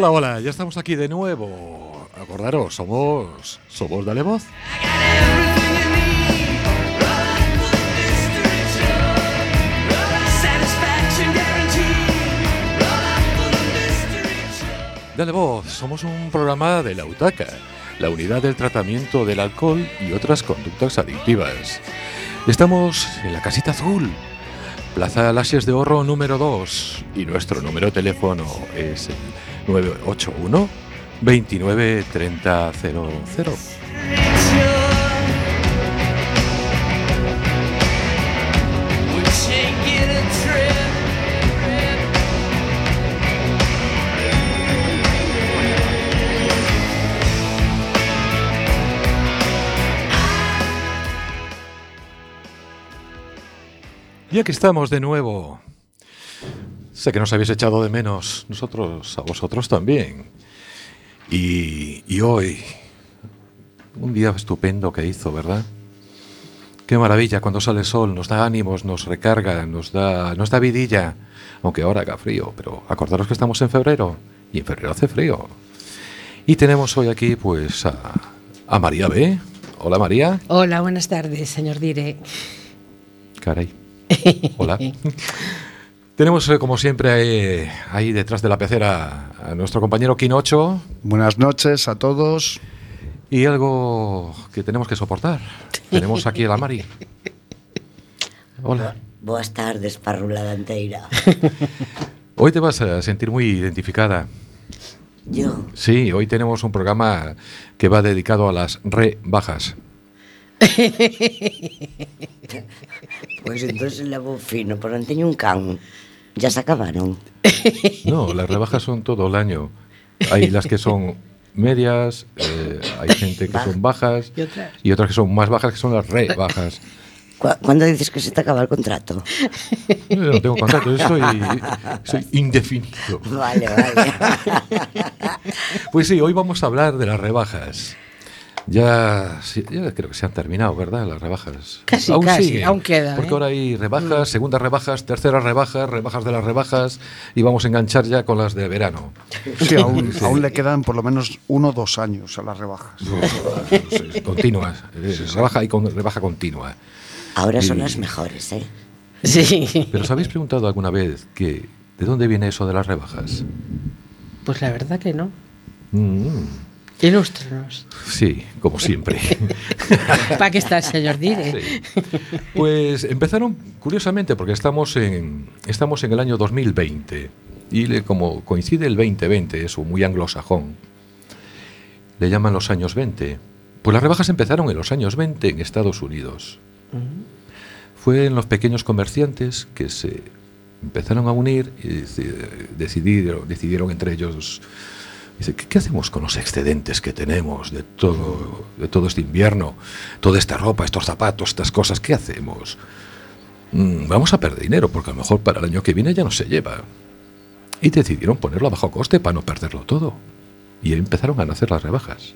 Hola, hola, ya estamos aquí de nuevo. Acordaros, somos. Somos Dale Voz. Dale Voz, somos un programa de la UTACA, la unidad del tratamiento del alcohol y otras conductas adictivas. Estamos en la casita azul, Plaza Lasies de Oro número 2 y nuestro número de teléfono es el 981 29 30 00. Y aquí estamos de nuevo. Sé que nos habéis echado de menos, nosotros a vosotros también. Y, y hoy, un día estupendo que hizo, ¿verdad? Qué maravilla cuando sale el sol, nos da ánimos, nos recarga, nos da, nos da vidilla, aunque ahora haga frío, pero acordaros que estamos en febrero y en febrero hace frío. Y tenemos hoy aquí pues a, a María B. Hola María. Hola, buenas tardes, señor Dire. Caray. Hola. Tenemos, eh, como siempre, ahí, ahí detrás de la pecera a nuestro compañero Quinocho Buenas noches a todos. y algo que tenemos que soportar. Tenemos aquí a la Mari. Hola. Boas tardes, parrula danteira. Hoy te vas a sentir muy identificada. Yo, Sí, hoy tenemos un programa que va dedicado a las rebajas. pois entonces levo fino, pero non teño un can. Ya se acabaron. No, las rebajas son todo el año. Hay las que son medias, eh, hay gente que son bajas Y otras. y otras que son más bajas que son las rebajas. Cu Cuando dices que se te acaba el contrato? Yo no tengo contrato, yo soy, soy indefinido. Vale, vale. Pues sí, hoy vamos a hablar de las rebajas. Ya, sí, ya creo que se han terminado, ¿verdad? Las rebajas. Casi, casi, aún queda, Porque ¿eh? ahora hay rebajas, segundas rebajas, terceras rebajas, rebajas de las rebajas y vamos a enganchar ya con las de verano. Sí, aún, aún le quedan por lo menos uno o dos años a las rebajas. Sí, Continuas. eh, Rebaja y con, rebaja continua. Ahora son Y- las mejores, ¿eh? Sí. Pero ¿os habéis preguntado alguna vez que de dónde viene eso de las rebajas? Pues la verdad que no. Mm, Ilústranos. sí, como siempre. ¿Para qué está el señor Dire? Sí. Pues empezaron curiosamente porque estamos en estamos en el año 2020 y le- como coincide el 2020, eso muy anglosajón. Le llaman los años 20. Pues las rebajas empezaron en los años 20 en Estados Unidos. Fue en los pequeños comerciantes que se empezaron a unir y deci- decidieron, decidieron entre ellos Dice, ¿qué, hacemos con los excedentes que tenemos de todo, de todo este invierno? Toda esta ropa, estos zapatos, estas cosas, ¿qué hacemos? Mm, vamos a perder dinero porque a lo mejor para el año que viene ya no se lleva. Y decidieron ponerlo a bajo coste para no perderlo todo. Y empezaron a nacer las rebajas.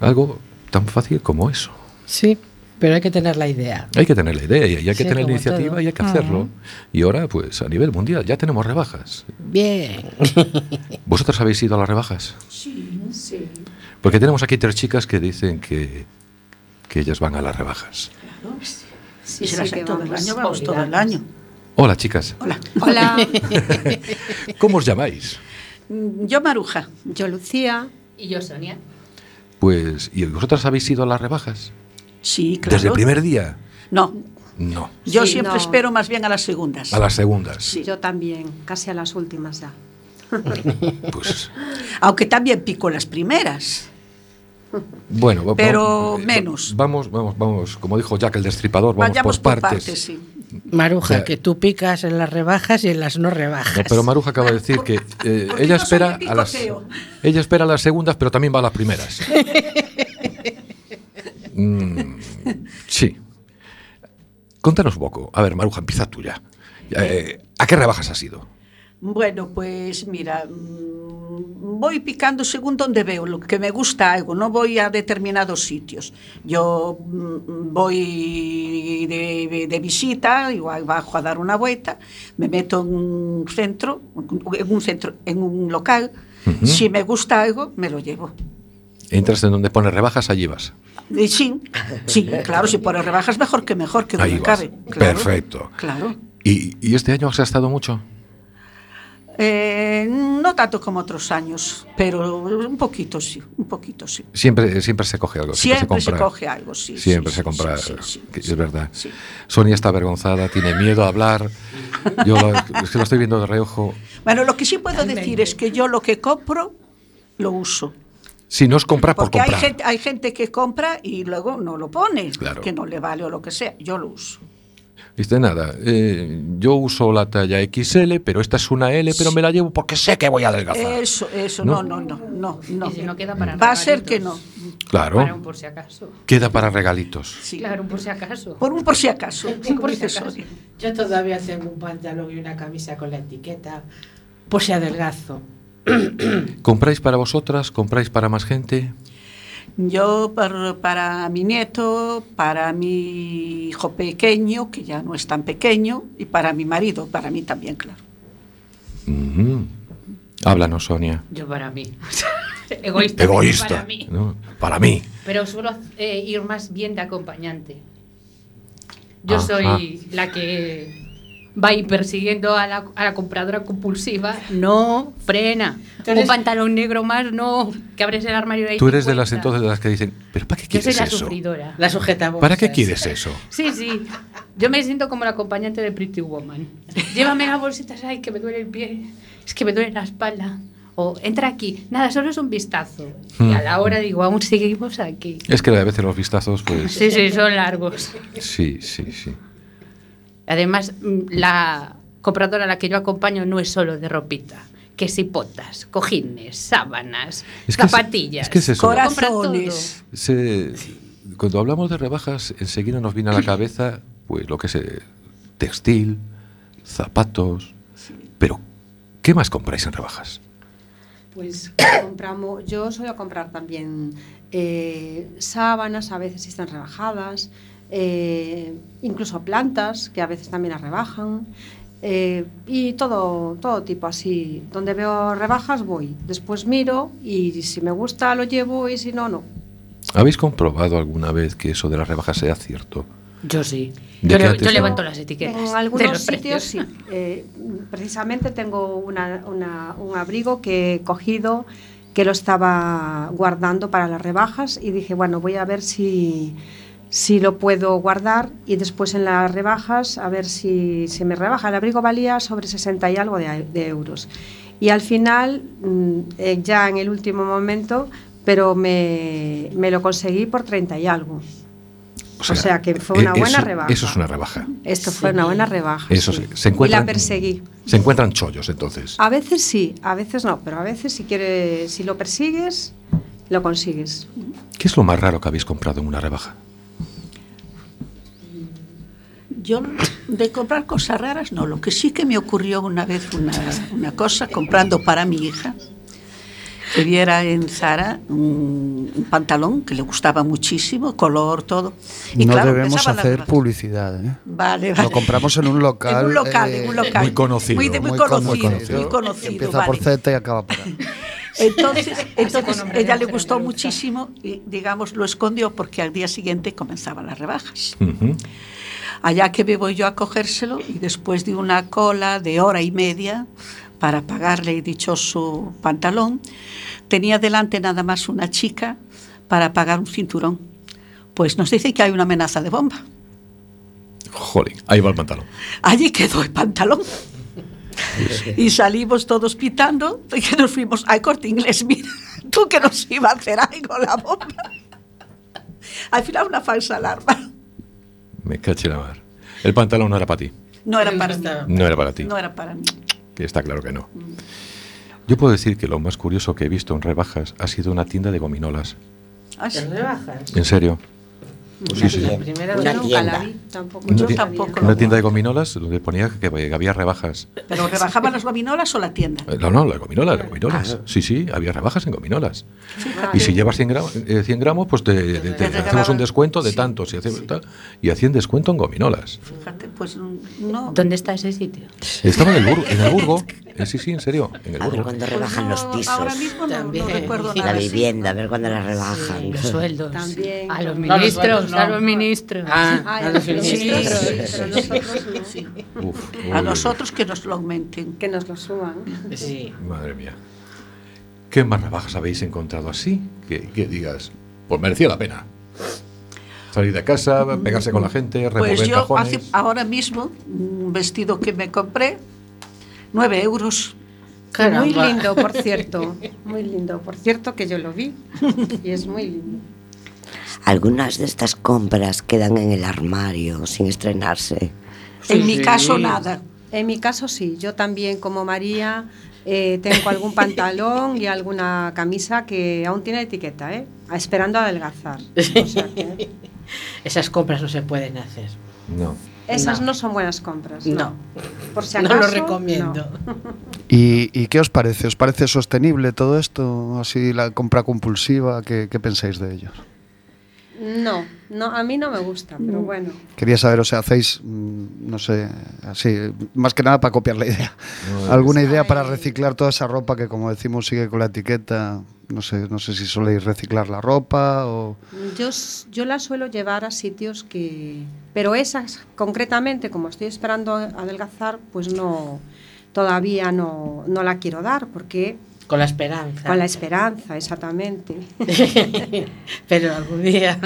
Algo tan fácil como eso. Sí, pero hay que tener la idea. Hay que tener la idea y hay que Sí, tener la iniciativa todo. y hay que hacerlo. Y ahora, pues a nivel mundial, ya tenemos rebajas. Bien. ¿Vosotros habéis ido a las rebajas? Sí, sí. Porque tenemos aquí tres chicas que dicen que, que ellas van a las rebajas. Claro. Sí, Si sí, las que todo el año, vamos todo el año. Hola, chicas. Hola. Hola, ¿Cómo os llamáis? Mm, Yo Maruja. yo Lucía. Y yo, Sonia. Pues, ¿y vosotras habéis ido a las rebajas? Sí, claro. ¿Desde el primer día? No, No, yo Sí, siempre no. espero más bien a las segundas. a las segundas. Sí. Yo también, casi a las últimas ya. Pues, Aunque también pico las primeras. bueno, va- Pero va- menos. Vamos, vamos, vamos, como dijo Jack el Destripador, vamos Vayamos por por partes. partes, sí. Maruja, que tú picas en las rebajas y en las no rebajas. No, pero Maruja acaba de decir que eh, ella no espera a las ella espera a las segundas, pero también va a las primeras. Mm. Contanos un poco. A ver, Maruja, empieza tú ya. Eh, ¿A qué rebajas has ido? Bueno, pues mira, mm, voy picando según donde veo lo que me gusta algo, no voy a determinados sitios. Yo mm, voy de visita, igual bajo a dar una vuelta, me meto en un centro, en un centro, en un local, si me gusta algo, me lo llevo. Entras en donde pone rebajas, allí vas. Y sí, sí, claro, si pone rebajas mejor que mejor, que Ahí donde cabe. Claro, Perfecto. Claro. ¿Y, y este año has gastado mucho? Eh, no tanto como otros años, pero un poquito sí, un poquito sí. Siempre, siempre se coge algo. Siempre se compra. coge algo, sí. Siempre sí, se compra, sí, sí, que sí, es verdad. sí. Sonia está avergonzada, tiene miedo a hablar. Yo lo- es que lo estoy viendo de reojo. Bueno, lo que sí puedo decir es que yo lo que compro, lo uso. Si no es comprar por Porque hay comprar. gente, hay gente que compra y luego no lo pone, Claro. que no le vale o lo que sea. Yo lo uso. Viste nada. eh, yo uso la talla XL, pero esta es una L, pero me la llevo porque sé que voy a adelgazar. Eso, eso, ¿No? no, no, no, no, no. Y si no queda para Va a ser que regalitos. no. Claro. Para un por si acaso. Queda para regalitos. Sí. Claro, un por si acaso. Por un por si acaso. Un por si dice acaso. Yo todavía tengo un pantalón y una camisa con la etiqueta, por si adelgazo. ¿Compráis para vosotras? ¿Compráis para más gente? Yo par- para mi nieto, para mi hijo pequeño, que ya no es tan pequeño, y para mi marido, para mí también, claro. Háblanos, Sonia. Yo para mí. Egoísta. Egoísta. Para mí. ¿no? Para mí. Pero suelo eh, ir más bien de acompañante. Yo Ajá. soy la que va a ir persiguiendo a la, a la compradora compulsiva. No, frena. Eres- Un pantalón negro más, no. Que abres el armario ahí Tú eres de las entonces de las que dicen, ¿pero para qué Yo soy quieres la eso? sufridora. La sujeta ¿Para qué quieres eso? Sí, sí. Yo me siento como la acompañante de Pretty Woman. Llévame las bolsitas, ay, que me duele el pie. Es que me duele la espalda. O entra aquí. Nada, solo es un vistazo. Hmm. Y a la hora digo, aún seguimos aquí. Es que a veces los vistazos, pues. Sí, sí, son largos. Sí, sí, sí. Además, mm, la compradora a la que yo acompaño no es solo de ropita. Que si potas, cojines, sábanas, Es que zapatillas. es que es eso. Compra Corazones. Se- cuando hablamos de rebajas, enseguida nos viene a la cabeza pues lo que es eh, textil, zapatos. Pero, ¿qué más compráis en rebajas? Pues compramos, yo suelo comprar también eh, sábanas, a veces están rebajadas, eh, incluso plantas, que a veces también las rebajan, eh, y todo, todo tipo así. Donde veo rebajas voy, después miro y si me gusta lo llevo y si no, no. ¿Habéis comprobado alguna vez que eso de las rebajas sea cierto? Yo sí. ¿De Yo, le- levanto las etiquetas. En de algunos los sitios sí. Eh, precisamente tengo una- una- un abrigo que he cogido que lo estaba guardando para las rebajas y dije, bueno, voy a ver si, si lo puedo guardar y después en las rebajas a ver si se me rebaja. El abrigo valía sobre 60 y algo de, de euros. Y al final, mm, eh, ya en el último momento, pero me, me lo conseguí por 30 y algo. O sea, que fue una eh, buena eso- rebaja. Eso es una rebaja. Esto fue una buena rebaja. Eso sí. sí. Se y encuentran, la perseguí. Se encuentran chollos, entonces. A veces sí, a veces no, pero a veces si quieres, si lo persigues, lo consigues. ¿Qué es lo más raro que habéis comprado en una rebaja? Yo de comprar cosas raras no, lo que sí que me ocurrió una vez una, una cosa comprando para mi hija, que viera en Zara un, un pantalón que le gustaba muchísimo, color, todo. no claro, debemos hacer publicidad. ¿eh? Vale, vale. Lo compramos en un local. En un local, eh, en un local. muy conocido, Muy, de- muy muy conocido, conocido. muy conocido, Empieza por vale. Z y acaba por A. Entonces, entonces ella le gustó muchísimo y, digamos, lo escondió porque al día siguiente comenzaban las rebajas. Ujú. Allá que me voy yo a cogérselo y después de una cola de hora y media para pagarle el dichoso pantalón, tenía delante nada más una chica para pagar un cinturón. Pues nos dice que hay una amenaza de bomba. Jolín, ahí va el pantalón. Allí quedó el pantalón. Y salimos todos pitando y que nos fuimos al corte inglés. Mira, tú que nos iba a hacer algo la bomba. Al final una falsa alarma. Me caché la mar. El pantalón no era para ti. No era para mí. No era para ti. No era para mí. Que está claro que no. Yo puedo decir que lo más curioso que he visto en rebajas ha sido una tienda de gominolas. ¿Te rebajas? En serio. Sí, sí. La primera Una Yo nunca tienda. la vi, tampoco. Una Yo. Una tienda de gominolas donde ponía que, que había rebajas. ¿Pero rebajaban las gominolas o la tienda? Eh, No, no, las gominolas, las gominolas. Sí, sí, había rebajas en gominolas. Y si llevas 100 gramos, 100 gramos pues te, te- te te hacemos un descuento de Sí, tantos y, hacemos tal, y hacían descuento en gominolas. Fíjate, pues no. ¿Dónde está ese sitio? Estaba en el Burgo, en el Burgo. Eh, sí, sí, en serio, en el A ver cuándo Pues rebajan no, los pisos. Ahora mismo no, no También. recuerdo Y nada. La vivienda, a ver cuándo la rebajan. Los sueldos. También. A los No, los ministros, sueldos no. a los ministros. Ah, a los ministros. Sí, sí, sí, pero sí, nosotros no. sí. Uf, uy, A nosotros que nos lo aumenten. Que nos lo suban. Sí. Madre mía. ¿Qué más rebajas habéis encontrado así? Que, que digas, pues merecía la pena. Salir de casa, pegarse con la gente, remover Pues yo hace, ahora mismo, un vestido que me compré, 9 euros. Muy lindo, por cierto. Muy lindo, por cierto, que yo lo vi. Y es muy lindo. Algunas de estas compras quedan en el armario sin estrenarse. en mi sí. caso, nada. En mi caso sí, yo también como María eh, tengo algún pantalón y alguna camisa que aún tiene etiqueta, ¿eh? esperando a adelgazar. O sea que Esas compras no se pueden hacer. No. Esas No. no, son buenas compras. No. No. Por si no acaso, lo recomiendo. no. ¿Y, y qué os parece? ¿Os parece sostenible todo esto? Así la compra compulsiva, ¿qué, qué pensáis de ello? No, no, a mí no me gusta, pero bueno. Quería saber, o sea, hacéis, mm, no sé, así, más que nada para copiar la idea. No, ¿Alguna idea para reciclar toda esa ropa que, como decimos, sigue con la etiqueta? No sé, no sé si soléis reciclar la ropa o... Yo, s- yo la suelo llevar a sitios que... Pero esas, concretamente, como estoy esperando a- adelgazar, pues no, todavía no, no la quiero dar, porque Con la esperanza. con la esperanza, exactamente. Pero algún día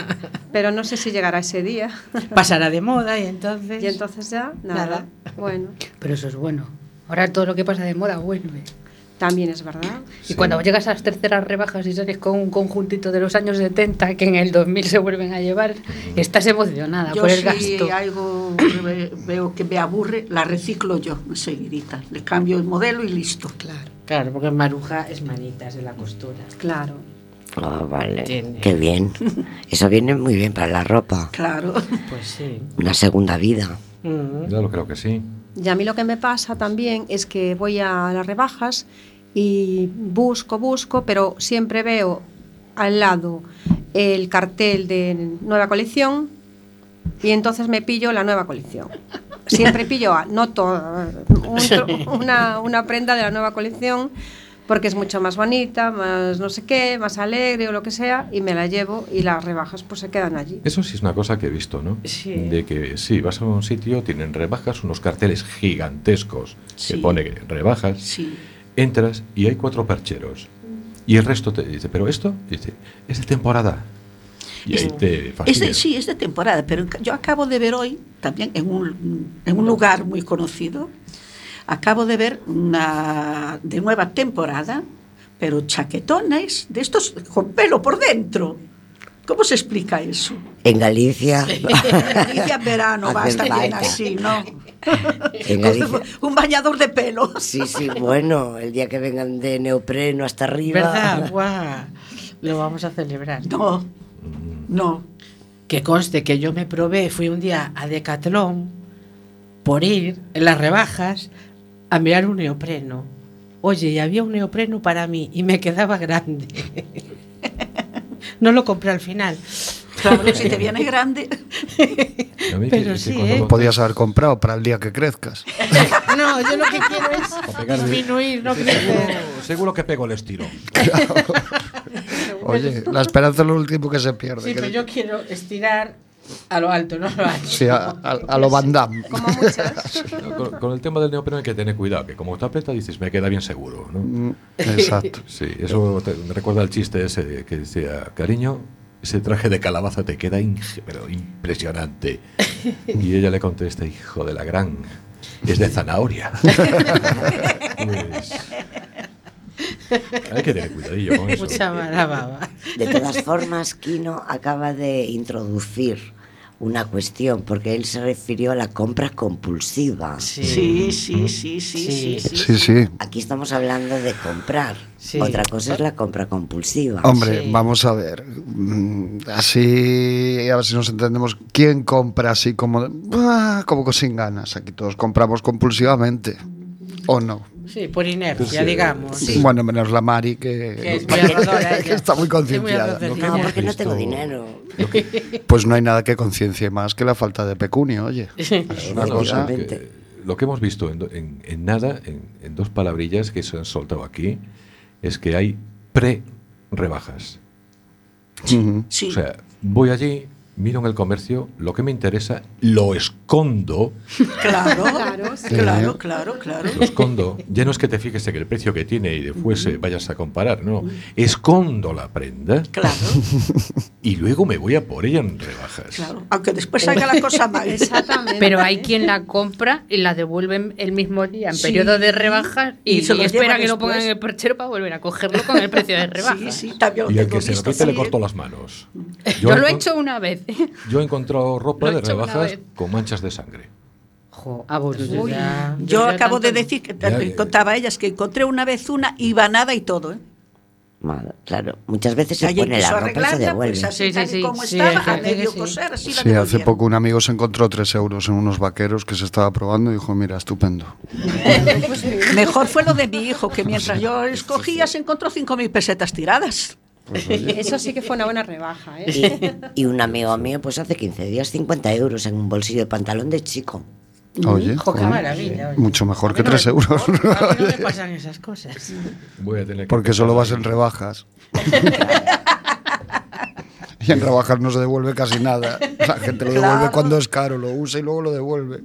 Pero no sé si llegará ese día. pasará de moda y entonces. Y entonces ya, nada. Nada. Bueno, Pero eso es bueno. Ahora todo lo que pasa de moda vuelve. también es verdad. Y cuando llegas a las terceras rebajas y sales con un conjuntito de los años 70 que en el 2000 se vuelven a llevar, estás emocionada Yo por el si gasto. algo ve- veo que me aburre, la reciclo yo enseguidita. Le cambio el modelo y listo. Claro, claro, porque Maruja es manitas de la costura. Claro. Ah, vale. Tiene. Qué bien. Eso viene muy bien para la ropa. Claro. Pues sí. Una segunda vida. Mm. Ya lo creo que sí. Y a mí lo que me pasa también es que voy a las rebajas y busco, busco, pero siempre veo al lado el cartel de nueva colección y entonces me pillo la nueva colección. Siempre pillo, a- no toda, un una, una prenda de la nueva colección porque es mucho más bonita, más no sé qué, más alegre o lo que sea, y me la llevo y las rebajas pues se quedan allí. Eso sí es una cosa que he visto, ¿no? Sí. De que sí, vas a un sitio, tienen rebajas, unos carteles gigantescos Sí. que pone rebajas, Sí. entras y hay cuatro percheros. Y el resto te dice, ¿pero esto? Y dice, es de temporada. Y ahí te Es sí, es de temporada, pero yo acabo de ver hoy, también en un, en un lugar muy conocido, acabo de ver una de nueva temporada, pero chaquetones de estos con pelo por dentro. ¿Cómo se explica eso? En Galicia. Galicia en verano va a Hace estar bien así, ¿no? En Galicia. Un bañador de pelo. Sí, sí, bueno, el día que vengan de neopreno hasta arriba. ¿Verdad? Guau. Lo vamos a celebrar. No, no. Que conste que yo me probé, fui un día a Decathlon por ir en las rebajas a mirar un neopreno. Oye, y había un neopreno para mí y me quedaba grande. no lo compré al final. Claro, si te viene grande. A mí Pero sí, cuando ¿eh? lo- Podías haber comprado para el día que crezcas. No, yo lo que quiero es disminuir, no crecer. Seguro, seguro que pego el estilo. Oye, la esperanza es lo último que se pierde. Sí, pero yo quiero estirar a lo alto, no a lo ancho. Sí, a, a- a lo Van Damme. Como muchas. No, Con, con el tema del neopreno hay que tener cuidado, que como te aprieta dices, me queda bien seguro. ¿no? Mm, Exacto. Sí, eso te- me recuerda al chiste ese que decía, cariño, ese traje de calabaza te queda pero impresionante. Y ella le contesta, hijo de la gran, es de zanahoria. Pues, hay que tener cuidadillo con eso. Mucha mala baba. De todas formas, Kino acaba de introducir una cuestión, porque él se refirió a la compra compulsiva. Sí, sí, sí, sí, sí. sí, Sí, sí. Aquí estamos hablando de comprar. Sí. Otra cosa es la compra compulsiva. Hombre, Sí. vamos a ver. Mm, Así, a ver si nos entendemos. ¿Quién compra así como, de- ah, como que sin ganas? Aquí todos compramos compulsivamente. ¿O no? Sí, por inercia, Sí. digamos. Bueno, menos la Mari que, Que es muy ahorradora que ella. está muy concienciada. no, porque no tengo dinero. Pues no hay nada que conciencie más que la falta de pecunio, oye. Es una cosa. lo que- lo que hemos visto en, do- en- en nada, en, en dos palabrillas que se han soltado aquí, es que hay pre-rebajas. Sí. O sea, voy allí, miro en el comercio, lo que me interesa, lo escondo, claro, Claro, sí. claro, claro, claro. lo escondo. Ya no es que te fijes en el precio que tiene y después eh, vayas a comparar, no. Escondo la prenda Claro, y luego me voy a por ella en rebajas. claro. Aunque después salga la cosa mal. Exactamente. Pero hay quien la compra y la devuelven el mismo día en Sí. periodo de rebajas y, Y se lo y espera que lo pongan en el perchero para volver a cogerlo con el precio de rebajas. Sí, sí, también lo Y el tengo que se lo quite le corto ¿eh? las manos. Yo, lo he hecho una vez. Yo he encontrado ropa de rebajas con manchas de sangre. Jo, ah, yo ya- yo acabo de tanto no. decir que Ya, eh, ya. contaba a ellas que encontré una vez una ibanada y todo, ¿eh? Mal, Claro, muchas veces se pone la ropa y se arreglarla, devuelve. pues así Sí, sí, como Sí, estaba, a medio sí. coser, así la Sí, hace devolvieron. poco un amigo se encontró 3 euros en unos vaqueros que se estaba probando y dijo, mira, estupendo. Mejor fue lo de mi hijo, que mientras yo escogía se encontró 5.000 pesetas tiradas. Eso sí que fue una buena rebaja, ¿eh? Y, y un amigo mío, pues hace 15 días, 50 euros en un bolsillo de pantalón de chico. Oye, qué maravilla. oye. mucho mejor que no 3 me- euros. A mí no me pasan esas cosas. Voy a tener que Porque solo vas en rebajas. y en rebajas no se devuelve casi nada. La gente lo devuelve Claro. cuando es caro, lo usa y luego lo devuelve.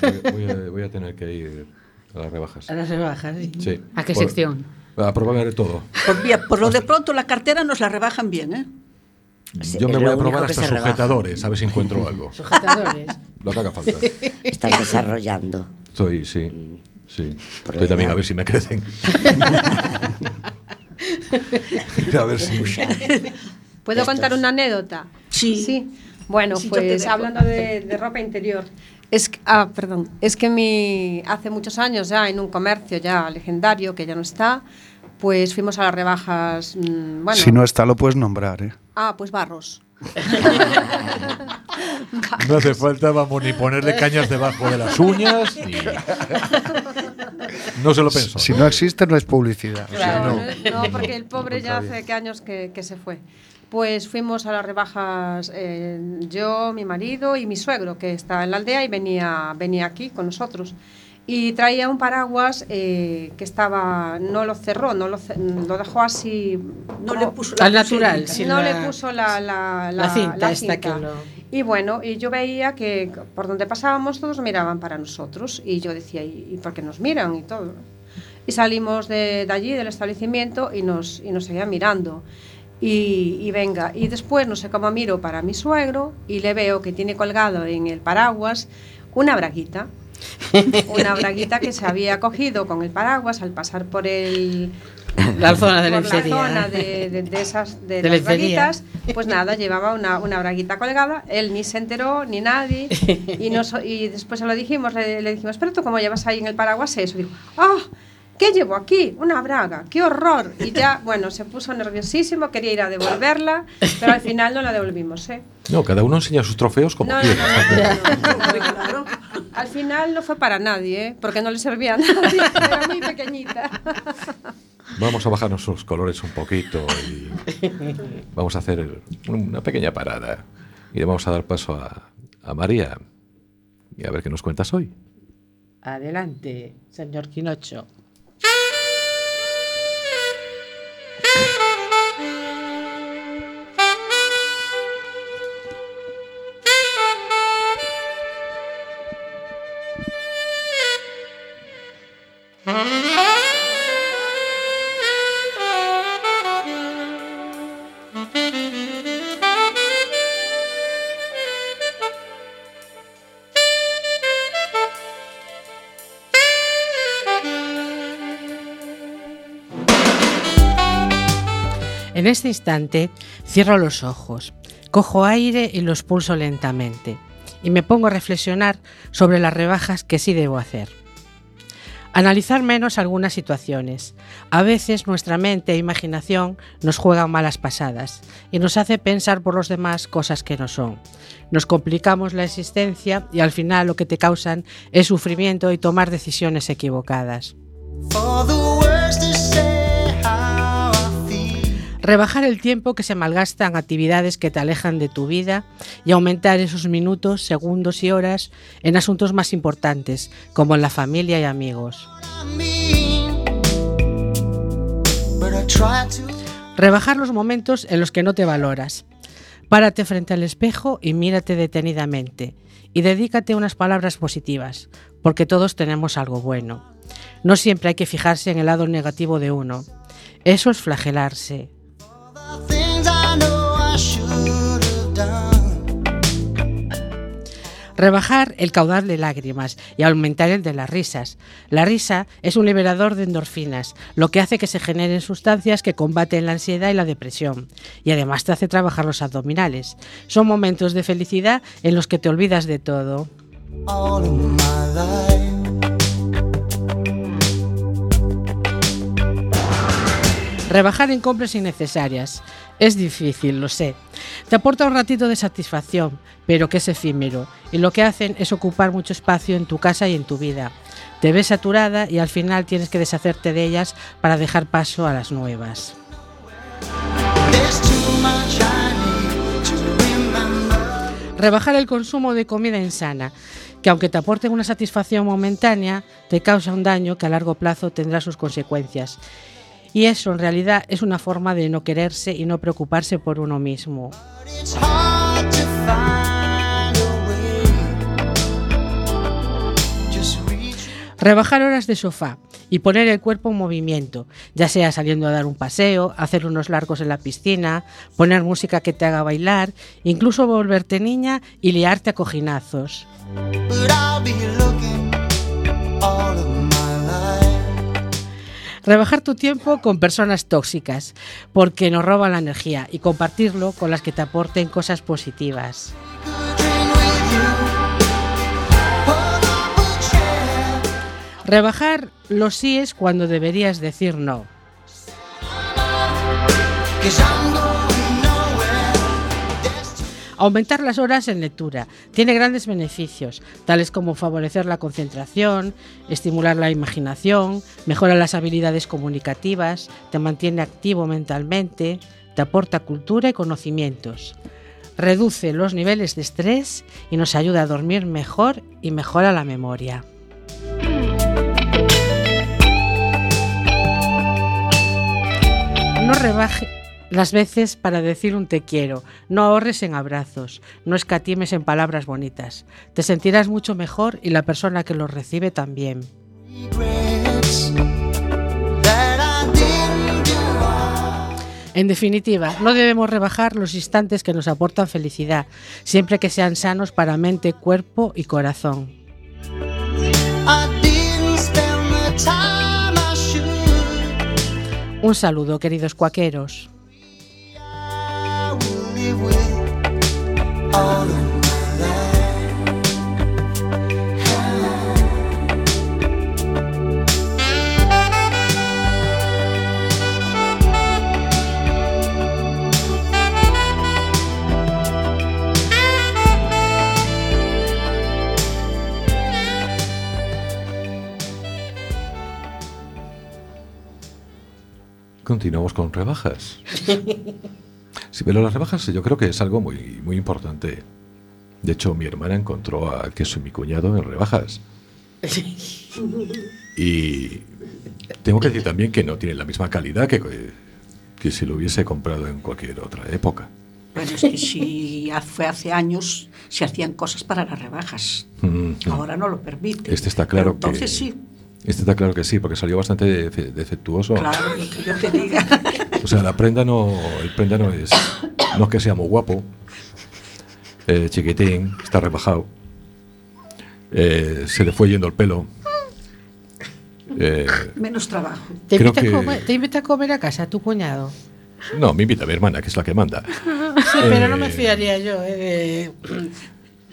Voy, voy a, voy a tener que ir a las rebajas. A las rebajas, sí. Sí. ¿A qué Por- sección? A probar de todo. Por, vía- por lo de pronto la cartera nos la rebajan bien, ¿eh? Sí, Yo me voy a probar hasta rebaja. sujetadores, a ver si encuentro algo. Sujetadores. Lo que haga falta. Están desarrollando. Estoy, sí. Sí. Estoy también a ver si me crecen. a ver si. ¿Puedo Estos. contar una anécdota? Sí. Bueno, Sí, pues hablando de, de ropa interior. Es que- ah, perdón. Es que mi, hace muchos años ya en un comercio ya legendario que ya no está, pues fuimos a las rebajas. mm, bueno, Si no está, lo puedes nombrar, ¿eh? Ah, pues Barros. No hace falta, vamos, ni ponerle cañas debajo de las uñas. Ni... No se lo pensó. Si no existe, no es publicidad. O sea, Claro, no. no, porque el pobre ya hace que años que, que se fue. Pues fuimos a las rebajas eh, yo, mi marido y mi suegro, que está en la aldea y venía, venía aquí con nosotros. Y traía un paraguas eh, que estaba, no lo cerró, no lo, dejó así. No como- le puso la Al natural, sí. no la- le puso la, la, la cinta esta que cinta. lo- Y bueno, y yo veía que por donde pasábamos todos miraban para nosotros. Y yo decía, ¿y, y por qué nos miran? Y todo. Y salimos de, de allí, del establecimiento, y nos, y nos seguían mirando. Y, y venga, y después no sé cómo miro para mi suegro y le veo que tiene colgado en el paraguas una braguita. Una braguita que se había cogido con el paraguas al pasar por el, La zona de por lencería. la zona de, de- de esas de, De las braguitas, pues nada, llevaba una, una braguita colgada, él ni se enteró, ni nadie, y, nos, y después se lo dijimos, le, le dijimos, pero tú cómo llevas ahí en el paraguas eso, digo, ¡ah! ¿Qué llevo aquí? Una braga, qué horror. Y ya, bueno, se puso nerviosísimo, quería ir a devolverla, pero al final no la devolvimos, ¿eh? No, cada uno enseña sus trofeos como No, quiere. no, no. Al final no fue para nadie, ¿eh? porque no le servía a nadie, era muy pequeñita. Vamos a bajar nuestros colores un poquito y vamos a hacer una pequeña parada. Y le vamos a dar paso a, a María. Y a ver qué nos cuentas hoy. Adelante, señor Quinocho. En este instante cierro los ojos, Cojo aire y lo expulso lentamente. Y me pongo a reflexionar sobre las rebajas que sí debo hacer. Analizar menos algunas situaciones. A veces nuestra mente e imaginación nos juegan malas pasadas y nos hace pensar por los demás cosas que no son. Nos complicamos la existencia y al final lo que te causan es sufrimiento y tomar decisiones equivocadas. Rebajar el tiempo que se malgasta en actividades que te alejan de tu vida y aumentar esos minutos, segundos y horas en asuntos más importantes, como en la familia y amigos. Rebajar los momentos en los que no te valoras. Párate frente al espejo y mírate detenidamente y dedícate unas palabras positivas, porque todos tenemos algo bueno. No siempre hay que fijarse en el lado negativo de uno. Eso es flagelarse, Rebajar el caudal de lágrimas y aumentar el de las risas. La risa es un liberador de endorfinas, lo que hace que se generen sustancias que combaten la ansiedad y la depresión. Y además te hace trabajar los abdominales. Son momentos de felicidad en los que te olvidas de todo. Rebajar en compras innecesarias. Es difícil, lo sé. Te aporta un ratito de satisfacción, pero que es efímero, y lo que hacen es ocupar mucho espacio en tu casa y en tu vida. Te ves saturada y al final tienes que deshacerte de ellas para dejar paso a las nuevas. Rebajar el consumo de comida insana, que aunque te aporte una satisfacción momentánea, te causa un daño que a largo plazo tendrá sus consecuencias. Y eso en realidad es una forma de no quererse y no preocuparse por uno mismo. Rebajar horas de sofá y poner el cuerpo en movimiento, ya sea saliendo a dar un paseo, hacer unos largos en la piscina, poner música que te haga bailar, incluso volverte niña y liarte a cojinazos. Rebajar tu tiempo con personas tóxicas, porque nos roban la energía, y compartirlo con las que te aporten cosas positivas. Rebajar los síes cuando deberías decir no. Aumentar las horas en lectura tiene grandes beneficios, tales como favorecer la concentración, estimular la imaginación, mejora las habilidades comunicativas, te mantiene activo mentalmente, te aporta cultura y conocimientos. Reduce los niveles de estrés y nos ayuda a dormir mejor y mejora la memoria. No rebaje, las veces para decir un te quiero. No ahorres en abrazos, no escatimes en palabras bonitas. Te sentirás mucho mejor y la persona que los recibe también. En definitiva, no debemos rebajar los instantes que nos aportan felicidad, siempre que sean sanos para mente, cuerpo y corazón. Un saludo, queridos cuaqueros. Continuamos con rebajas. Sí, pero las rebajas yo creo que es algo muy, muy importante. De hecho, mi hermana encontró a queso y mi cuñado en rebajas. Y tengo que decir también que no tiene la misma calidad que, que si lo hubiese comprado en cualquier otra época. Pero es que si fue hace años, se hacían cosas para las rebajas. Mm, Ahora no lo permite. Este está claro Pero entonces que- sí. Este está claro que sí, porque salió bastante defe- defectuoso. Claro, lo que yo te diga. O sea, la prenda no, el prenda no es, no es que sea muy guapo, eh, chiquitín, está rebajado, eh, se le fue yendo el pelo. Eh, Menos trabajo. ¿Te invita, que- a comer, ¿Te invita a comer a casa tu cuñado? No, me invita a mi hermana, que es la que manda. Sí, pero no me Eh, fiaría yo. eh, de-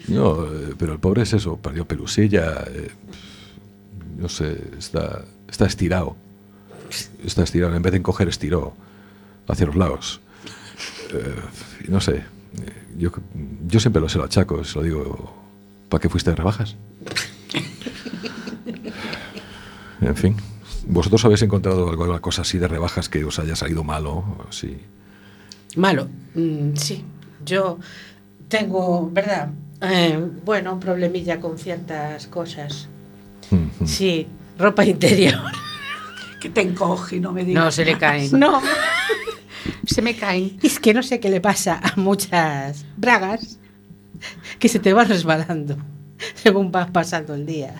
No, pero el pobre es eso, perdió pelusilla. eh, no sé, está, está estirado. Está estirado, en vez de encoger, estiró hacia los lados. Eh, no sé, eh, yo, yo siempre lo se lo achaco, se lo digo, ¿para qué fuiste de rebajas? En fin, ¿vosotros habéis encontrado alguna cosa así de rebajas que os haya salido malo? Sí. Malo. Mm, sí. Yo tengo, ¿verdad? Eh, bueno, un problemilla con ciertas cosas. Sí, ropa interior. Que te encoge y no me digas. No, se le caen. No, Se me caen. es que no sé qué le pasa a muchas bragas que se te van resbalando según vas pasando el día.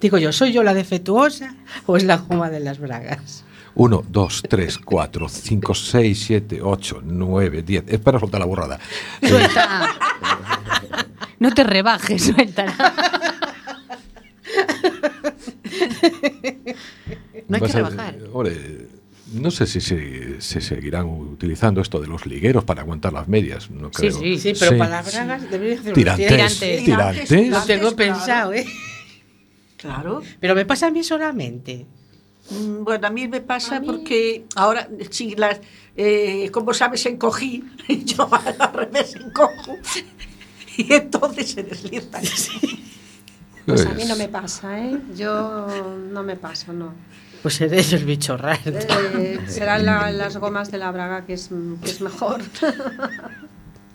Digo yo, ¿soy yo la defectuosa o es la goma de las bragas? 1, 2, 3, 4, 5, 6, 7, 8, 9, 10. Es para soltar la burrada. Eh, Suelta. No te rebajes, suéltala. No hay que rebajar. hombre, no sé si se, se seguirán utilizando esto de los ligueros para aguantar las medias. No Sí, creo. sí. Sí, pero para las bragas debería hacer unos Tirantes. tirantes. Tirantes. Lo tengo claro. pensado, ¿eh? Claro. Pero me pasa a mí solamente. Mm, Bueno, a mí me pasa porque ahora, sí, las, eh, como sabes, encogí, yo al revés encojo, y entonces se deslizan. Pues a mí no me pasa, ¿eh? Yo no me paso, no. Pues eres el bicho raro. Eh, serán la- las gomas de la braga que es, que es mejor.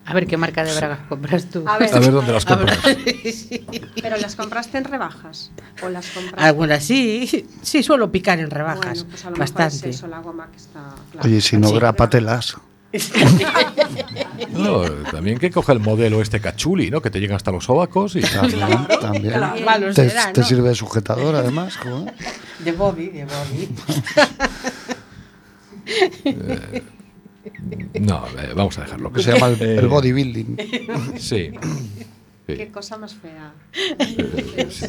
A ver qué marca de bragas compras tú. A ver, A ver dónde las compras. pero las compraste en rebajas o las compraste. Algunas sí, sí suelo picar en rebajas, Bueno, pues a lo mejor bastante. es eso, la goma que está. claro. Oye, si no, Sí. grápatelas. No, también que coge el modelo este cachuli, ¿no? Que te llegan hasta los sobacos y También, también. Malos Te, sirve de sujetador, además. joder. De Bobby, de Bobby. No, eh, vamos a dejarlo. Que se llama el, Eh, el bodybuilding. Sí. Sí. Qué cosa más fea. Sí.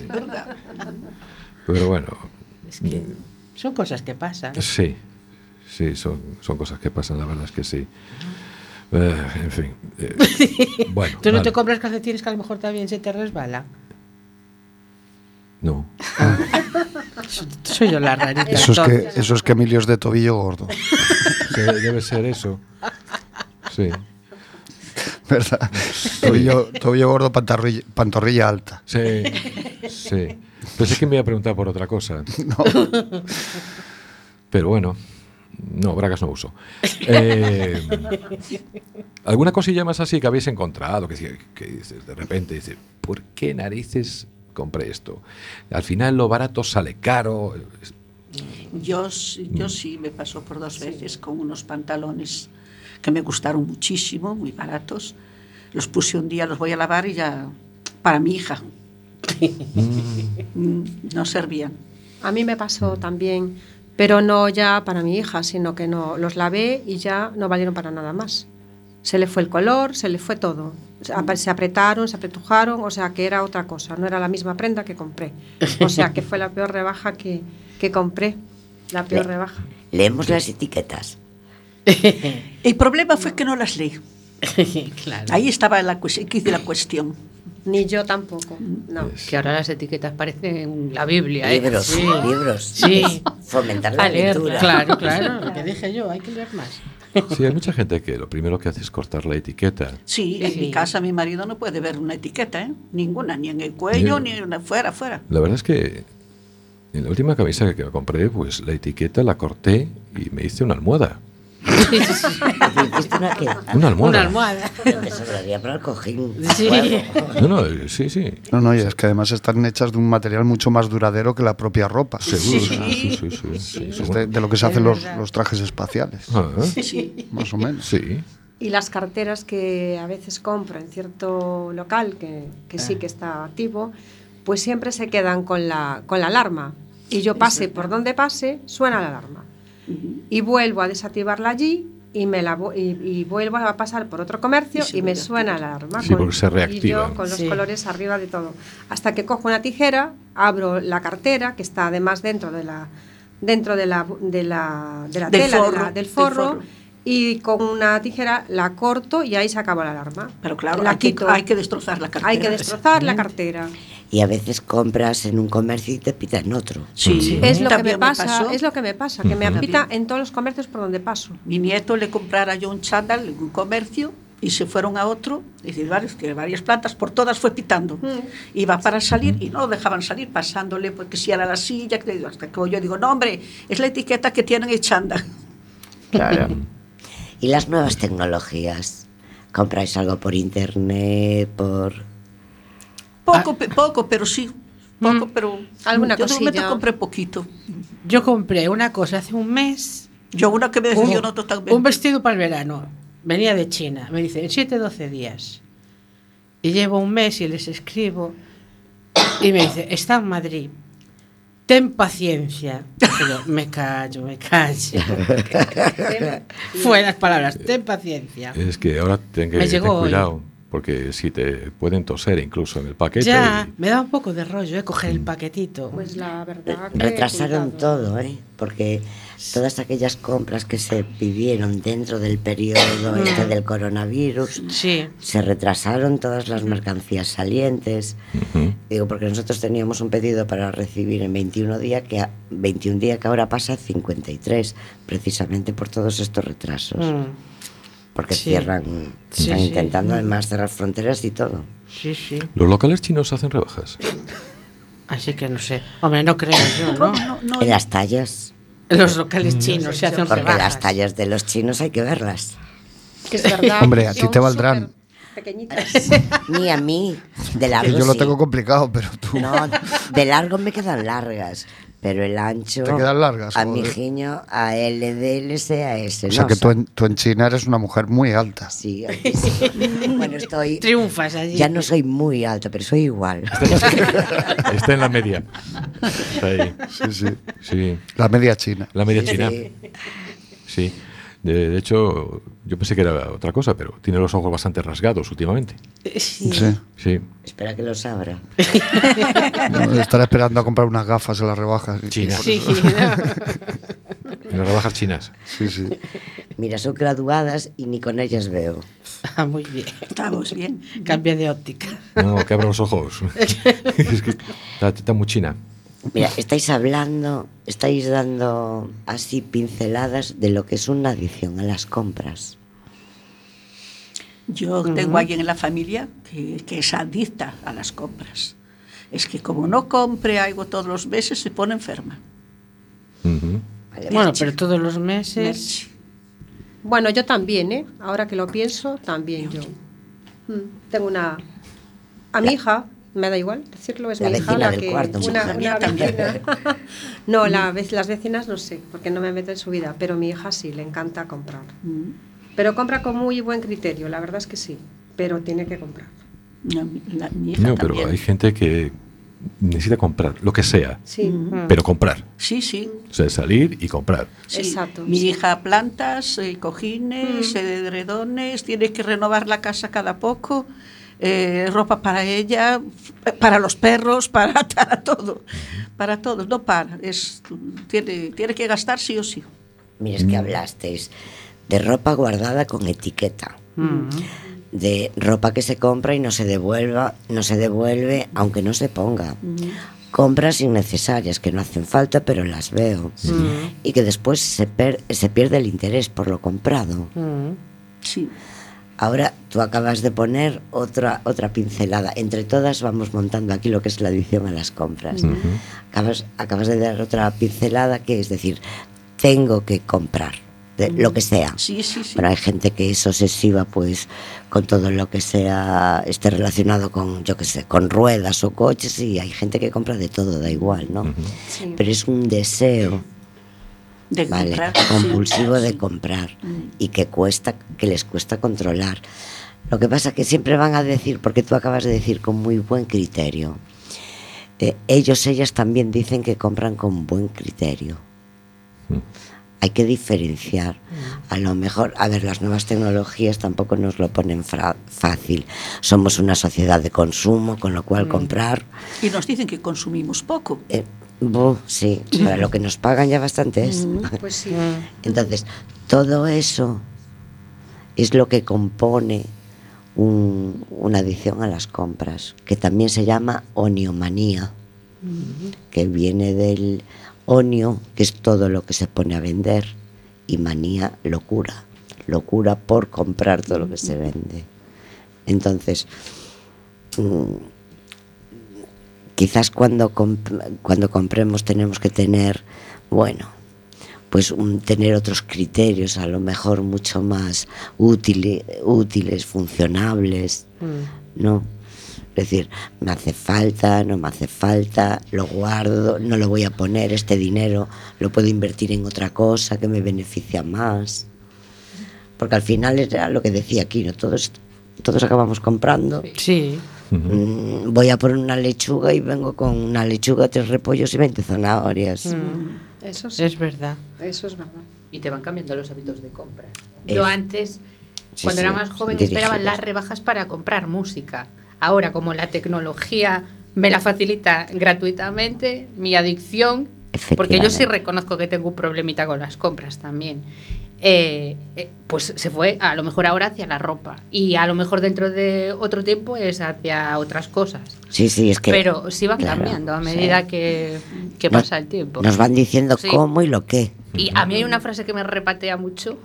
Pero bueno, Es que son cosas que pasan. sí. Sí, son, son cosas que pasan, la verdad es que sí. Eh, en fin. eh, bueno. ¿Tú no vale. te compras calcetines que a lo mejor también se te resbala? No. Soy yo la rarita. Eso es, que, eso es que Emilio es de tobillo gordo. Sí, debe ser eso. Sí. ¿Verdad? Tobillo, tobillo gordo, pantorrilla, pantorrilla alta. Sí. Sí. Pensé que me iba a preguntar por otra cosa. Pero bueno. No, bragas no uso. Eh, ¿Alguna cosilla más así que habéis encontrado? Que, que dices, de repente dices, ¿por qué narices compré esto? Al final lo barato sale caro. Yo, sí- yo sí me pasó por dos veces con unos pantalones que me gustaron muchísimo, muy baratos. Los puse un día, los voy a lavar y ya para mi hija. Mm, No servían. A mí me pasó también, pero no ya para mi hija, sino que no los lavé y ya no valieron para nada más. Se le fue el color, se le fue todo. Se ap- se apretaron, se apretujaron, o sea que era otra cosa, no era la misma prenda que compré. O sea que fue la peor rebaja que, que compré, la peor rebaja. Leemos las etiquetas. El problema fue que no las leí. claro. Ahí estaba la, la cuestión. Ni yo tampoco, no. Que ahora las etiquetas parecen la Biblia, ¿eh? Libros, Sí. libros. Sí. Fomentar la A leer, lectura. Claro, claro, lo que dije yo, hay que leer más. Sí, hay mucha gente que lo primero que hace es cortar la etiqueta. Sí, en Sí. mi casa mi marido no puede ver una etiqueta, ¿eh? Ninguna, ni en el cuello, Yo- ni en fuera, fuera. La verdad es que en la última camisa que me compré, pues la etiqueta la corté y me hice una almohada. ¿Hiciste una qué? Una almohada. Una almohada. Pero sobraría para el cojín. Sí. No, no, sí, sí. No, no, y es que además están hechas de un material mucho más duradero que la propia ropa. Seguro. Sí. Sí, sí, sí. sí, sí, Es seguro. de, de lo que se hacen los, los trajes espaciales, Ah, Sí. más o menos. sí. Y las carteras que a veces compro en cierto local que, que sí que está activo, pues siempre se quedan con la, con la alarma. Y yo pase por donde pase, suena la alarma. Y vuelvo a desactivarla allí y, me la, y, y vuelvo a pasar por otro comercio Y me suena la alarma. Sí, porque se Y reactiva. yo con los Sí. colores arriba de todo. Hasta que cojo una tijera, abro la cartera, que está además dentro de la, dentro de la, de la, de la Del tela, de la- forro, del forro, y con una tijera la corto y ahí se acaba la alarma. Pero claro, La hay que, quito. hay que destrozar la cartera. Hay que destrozar la cartera. Y a veces compras en un comercio y te pitan otro. Sí, Es lo que me pasa, pasó. es lo que me pasa, que me Ujú. apita en todos los comercios por donde paso. Mi nieto le comprara yo un chándal en un comercio y se fueron a otro, y decir, varios, que varias plantas, por todas fue pitando. Iba para salir y no lo dejaban salir, pasándole, porque si era la silla, que- hasta que yo digo, no hombre, es la etiqueta que tienen el chándal. Claro. Y las nuevas tecnologías. ¿Compráis algo por internet? Por... Poco, pe- poco, pero sí. Poco, Mm. pero Alguna yo de momento cosilla. compré poquito. Yo compré una cosa hace un mes, Yo una que me un, decepcionó totalmente. un vestido para el verano. Venía de China. Me dice, en 7, 12 días. Y llevo un mes y les escribo. Y me dice, está en Madrid. Ten paciencia. Yo, me callo, me callo. Fue las palabras, ten paciencia. Es que ahora ten que Me ten llegó hoy. Porque si te pueden toser incluso en el paquete. Ya, y- me da un poco de rollo, ¿eh? Coger el paquetito. Pues la verdad que Retrasaron todo, ¿eh? Porque todas aquellas compras que se pidieron dentro del periodo este del coronavirus, Sí. se retrasaron todas las mercancías salientes. Ujú. Digo, porque nosotros teníamos un pedido para recibir en 21 días que, a- 21 días que ahora pasa a 53, precisamente por todos estos retrasos. Mm, Porque Sí. cierran, Sí, están sí. intentando además cerrar fronteras y todo. sí, sí. Los locales chinos hacen rebajas. Así que no sé. Hombre, no creo yo, ¿no? No, no, En las tallas, En los locales chinos se hacen porque rebajas. las tallas de los chinos hay que verlas. Que es verdad. Hombre, a ti te valdrán. Pequeñitas. Ni a mí, de Que largo yo lo sí. tengo complicado, pero tú. No, de largo me quedan largas, pero el ancho... ¿Te quedan largas, A mi giño, a L, D, L, C, a S. O sea no, que tú en, tú en China eres una mujer muy alta. Sí, sí. bueno, estoy... Triunfas allí. Ya no soy muy alta, pero soy igual. Está en la media. Está ahí. Sí, sí. Sí, La media china. la media china. Sí. Sí. De, de hecho, yo pensé que era otra cosa, pero tiene los ojos bastante rasgados últimamente. Sí. Sí. Sí. Espera que los abra. No, Estará esperando a comprar unas gafas en las rebajas. China. Sí, En las rebajas chinas. Sí, sí. Mira, son graduadas y ni con ellas veo. Ah, muy bien. estamos bien. Cambia de óptica. No, que abra los ojos. es que está, está muy china. Mira, estáis hablando, estáis dando así pinceladas de lo que es una adicción a las compras. Yo tengo alguien en la familia que, que es adicta a las compras. Es que como no compre algo todos los meses, se pone enferma. Vale, Bueno, pero todos los meses. Merche. Bueno, yo también, ¿eh? Ahora que lo pienso, también yo. Mm, Tengo una... A mi hija, me da igual decirlo, es La mi hija vecina la del que... cuarto, una, una vecina. no, la, las vecinas no sé, porque no me meto en su vida, pero mi hija sí, le encanta comprar. Mm. Pero compra con muy buen criterio, la verdad es que sí, pero tiene que comprar. No, mi- la- mi hija No, pero también. hay gente que necesita comprar, lo que sea, Sí, pero comprar. Sí, sí. O sea, salir y comprar. sí. Exacto, Mi sí. hija plantas, eh, cojines, eh, edredones, tiene que renovar la casa cada poco, eh, ropa para ella, para los perros, para, para todo, para todo, no para, es, tiene, tiene que gastar sí o sí. Mira, es que hablasteis de ropa guardada con etiqueta. Mm. de ropa que se compra y no se devuelva, no se devuelve aunque no se ponga. Compras innecesarias que no hacen falta pero las veo y que después se, per- se pierde el interés por lo comprado. Mm. Sí. Ahora tú acabas de poner otra otra pincelada. Entre todas vamos montando aquí lo que es la adicción a las compras. acabas, acabas de dar otra pincelada que es decir, tengo que comprar de lo que sea. Sí, sí, sí. Pero hay gente que es obsesiva, pues, con todo lo que sea, esté relacionado con, yo qué sé, con ruedas o coches, y hay gente que compra de todo, da igual, ¿no? Sí. Pero es un deseo, de ¿vale? comprar, Compulsivo sí, de comprar Mm. y que cuesta, que les cuesta controlar. Lo que pasa que siempre van a decir, porque tú acabas de decir con muy buen criterio, eh, ellos, ellas también dicen que compran con buen criterio. Hay que diferenciar. A lo mejor, a ver, las nuevas tecnologías tampoco nos lo ponen fácil. Somos una sociedad de consumo, con lo cual comprar, Y nos dicen que consumimos poco. eh, bu, sí, para lo que nos pagan ya bastante es. Pues sí. Entonces, todo eso es lo que compone un- una adicción a las compras, que también se llama oniomanía, que viene del onio, que es todo lo que se pone a vender, y manía, locura, locura por comprar todo lo que se vende. Entonces, mm, quizás cuando, comp- cuando compremos tenemos que tener, bueno, pues un- tener otros criterios, a lo mejor mucho más útiles, útiles funcionables, ¿no? Es decir, me hace falta, no me hace falta, lo guardo, no lo voy a poner, este dinero lo puedo invertir en otra cosa que me beneficia más. Porque al final era lo que decía aquí, ¿no? Todos, todos acabamos comprando. Sí. Mm, voy a poner una lechuga y vengo con una lechuga, tres repollos y 20 zanahorias. Mm. Eso sí, Es verdad. eso es verdad. Y te van cambiando los hábitos de compra. Es- Yo antes, Sí, cuando sí, era más joven, dirigidas. esperaba las rebajas para comprar música. Ahora, como la tecnología me la facilita gratuitamente, mi adicción, porque yo sí reconozco que tengo un problemita con las compras también, eh, eh, pues se fue a lo mejor ahora hacia la ropa y a lo mejor dentro de otro tiempo es hacia otras cosas. Sí, sí, es que... Pero sí va claro, cambiando a sí. medida que, que Nos- pasa el tiempo. Nos van diciendo Sí. cómo y lo qué. Y a mí hay una frase que me repatea mucho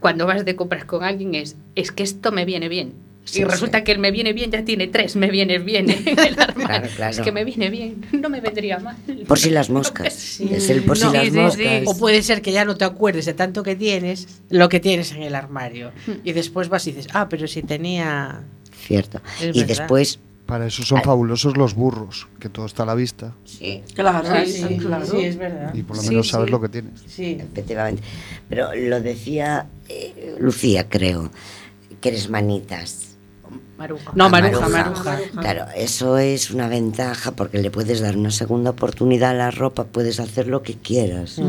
cuando vas de compras con alguien es, es que esto me viene bien. Sí, y resulta sí. que el me viene bien ya tiene tres me viene bien en el armario. Claro, claro. Es que me viene bien, no me vendría mal. Por si las moscas. Sí. Es el por si las moscas. sí. O puede ser que ya no te acuerdes de tanto que tienes, lo que tienes en el armario. Y después vas y dices, ah, pero si tenía. Cierto. Es y verdad. después... Para eso son fabulosos los burros, que todo está a la vista Sí, Claro, sí, claro. sí, es verdad. y por lo Sí, menos sabes sí. lo que tienes. Sí. efectivamente. Pero lo decía eh, Lucía, creo, que eres manitas. Maruja. No, Maruja, Maruja. Claro, eso es una ventaja porque le puedes dar una segunda oportunidad a la ropa, puedes hacer lo que quieras.